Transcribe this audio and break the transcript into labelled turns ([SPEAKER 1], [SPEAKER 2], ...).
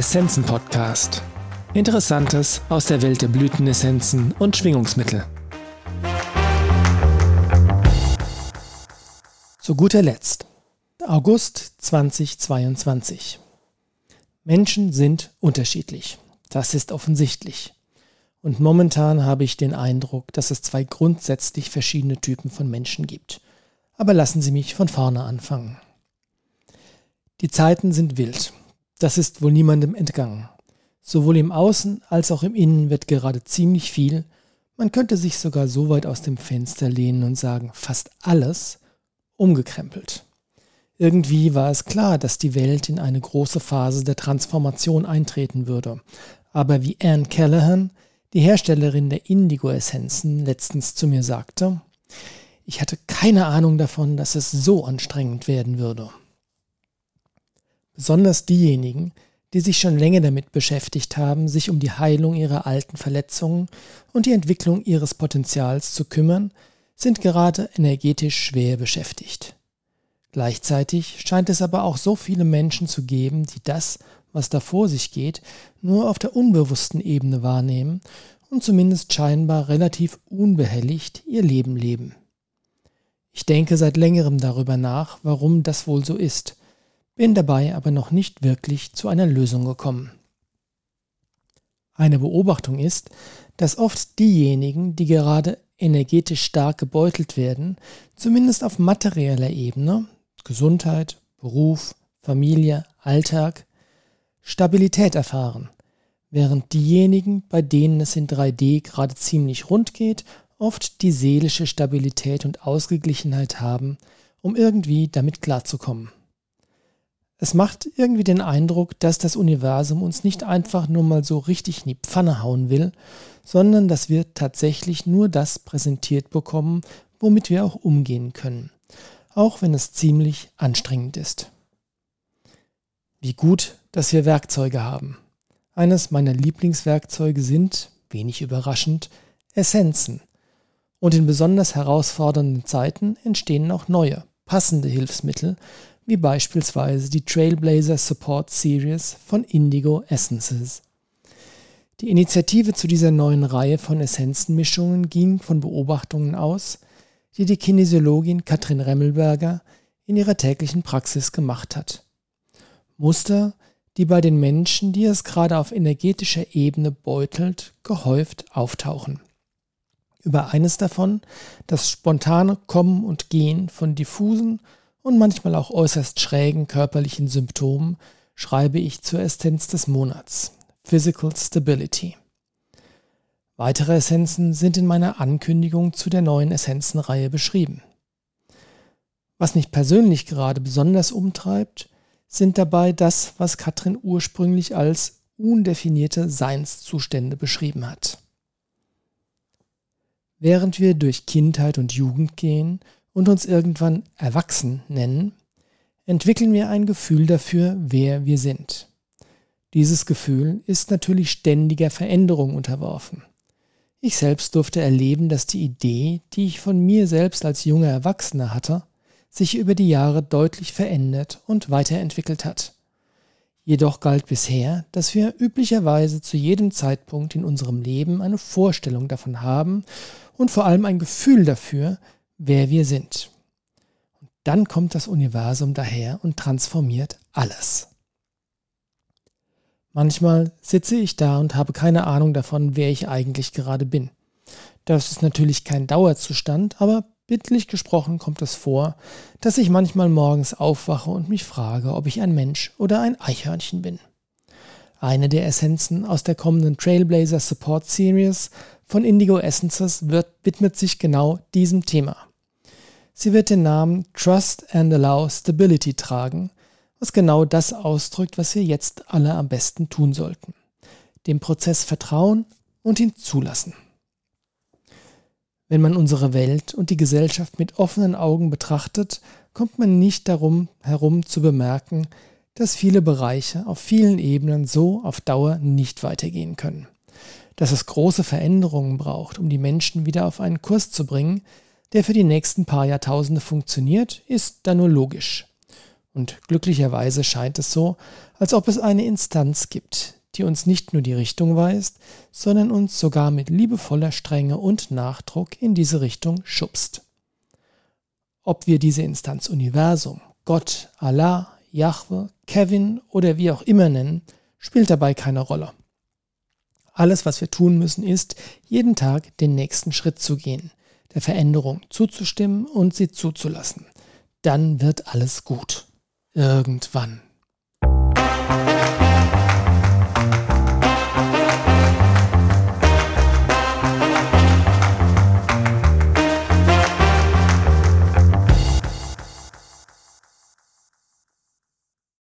[SPEAKER 1] Essenzen Podcast. Interessantes aus der Welt der Blütenessenzen und Schwingungsmittel. Zu guter Letzt. August 2022. Menschen sind unterschiedlich. Das ist offensichtlich. Und momentan habe ich den Eindruck, dass es zwei grundsätzlich verschiedene Typen von Menschen gibt. Aber lassen Sie mich von vorne anfangen. Die Zeiten sind wild. Das ist wohl niemandem entgangen. Sowohl im Außen als auch im Innen wird gerade ziemlich viel, man könnte sich sogar so weit aus dem Fenster lehnen und sagen, fast alles umgekrempelt. Irgendwie war es klar, dass die Welt in eine große Phase der Transformation eintreten würde. Aber wie Anne Callahan, die Herstellerin der Indigo-Essenzen, letztens zu mir sagte, ich hatte keine Ahnung davon, dass es so anstrengend werden würde. Besonders diejenigen, die sich schon länger damit beschäftigt haben, sich um die Heilung ihrer alten Verletzungen und die Entwicklung ihres Potenzials zu kümmern, sind gerade energetisch schwer beschäftigt. Gleichzeitig scheint es aber auch so viele Menschen zu geben, die das, was da vor sich geht, nur auf der unbewussten Ebene wahrnehmen und zumindest scheinbar relativ unbehelligt ihr Leben leben. Ich denke seit längerem darüber nach, warum das wohl so ist bin dabei aber noch nicht wirklich zu einer Lösung gekommen. Eine Beobachtung ist, dass oft diejenigen, die gerade energetisch stark gebeutelt werden, zumindest auf materieller Ebene, Gesundheit, Beruf, Familie, Alltag, Stabilität erfahren, während diejenigen, bei denen es in 3D gerade ziemlich rund geht, oft die seelische Stabilität und Ausgeglichenheit haben, um irgendwie damit klarzukommen. Es macht irgendwie den Eindruck, dass das Universum uns nicht einfach nur mal so richtig in die Pfanne hauen will, sondern dass wir tatsächlich nur das präsentiert bekommen, womit wir auch umgehen können, auch wenn es ziemlich anstrengend ist. Wie gut, dass wir Werkzeuge haben. Eines meiner Lieblingswerkzeuge sind, wenig überraschend, Essenzen. Und in besonders herausfordernden Zeiten entstehen auch neue, passende Hilfsmittel, wie beispielsweise die Trailblazer Support Series von Indigo Essences. Die Initiative zu dieser neuen Reihe von Essenzenmischungen ging von Beobachtungen aus, die die Kinesiologin Katrin Remmelberger in ihrer täglichen Praxis gemacht hat. Muster, die bei den Menschen, die es gerade auf energetischer Ebene beutelt, gehäuft auftauchen. Über eines davon, das spontane Kommen und Gehen von diffusen und manchmal auch äußerst schrägen körperlichen Symptomen schreibe ich zur Essenz des Monats, Physical Stability. Weitere Essenzen sind in meiner Ankündigung zu der neuen Essenzenreihe beschrieben. Was mich persönlich gerade besonders umtreibt, sind dabei das, was Katrin ursprünglich als undefinierte Seinszustände beschrieben hat. Während wir durch Kindheit und Jugend gehen und uns irgendwann erwachsen nennen, entwickeln wir ein Gefühl dafür, wer wir sind. Dieses Gefühl ist natürlich ständiger Veränderung unterworfen. Ich selbst durfte erleben, dass die Idee, die ich von mir selbst als junger Erwachsener hatte, sich über die Jahre deutlich verändert und weiterentwickelt hat. Jedoch galt bisher, dass wir üblicherweise zu jedem Zeitpunkt in unserem Leben eine Vorstellung davon haben und vor allem ein Gefühl dafür, wer wir sind. Und dann kommt das Universum daher und transformiert alles. Manchmal sitze ich da und habe keine Ahnung davon, wer ich eigentlich gerade bin. Das ist natürlich kein Dauerzustand, aber bildlich gesprochen kommt es vor, dass ich manchmal morgens aufwache und mich frage, ob ich ein Mensch oder ein Eichhörnchen bin. Eine der Essenzen aus der kommenden Trailblazer Support Series von Indigo Essences wird, widmet sich genau diesem Thema. Sie wird den Namen Trust and Allow Stability tragen, was genau das ausdrückt, was wir jetzt alle am besten tun sollten. Dem Prozess vertrauen und ihn zulassen. Wenn man unsere Welt und die Gesellschaft mit offenen Augen betrachtet, kommt man nicht darum herum zu bemerken, dass viele Bereiche auf vielen Ebenen so auf Dauer nicht weitergehen können. Dass es große Veränderungen braucht, um die Menschen wieder auf einen Kurs zu bringen, der für die nächsten paar Jahrtausende funktioniert, ist dann nur logisch. Und glücklicherweise scheint es so, als ob es eine Instanz gibt, die uns nicht nur die Richtung weist, sondern uns sogar mit liebevoller Strenge und Nachdruck in diese Richtung schubst. Ob wir diese Instanz Universum, Gott, Allah, Yahweh, Kevin oder wie auch immer nennen, spielt dabei keine Rolle. Alles, was wir tun müssen, ist, jeden Tag den nächsten Schritt zu gehen, der Veränderung zuzustimmen und sie zuzulassen. Dann wird alles gut. Irgendwann.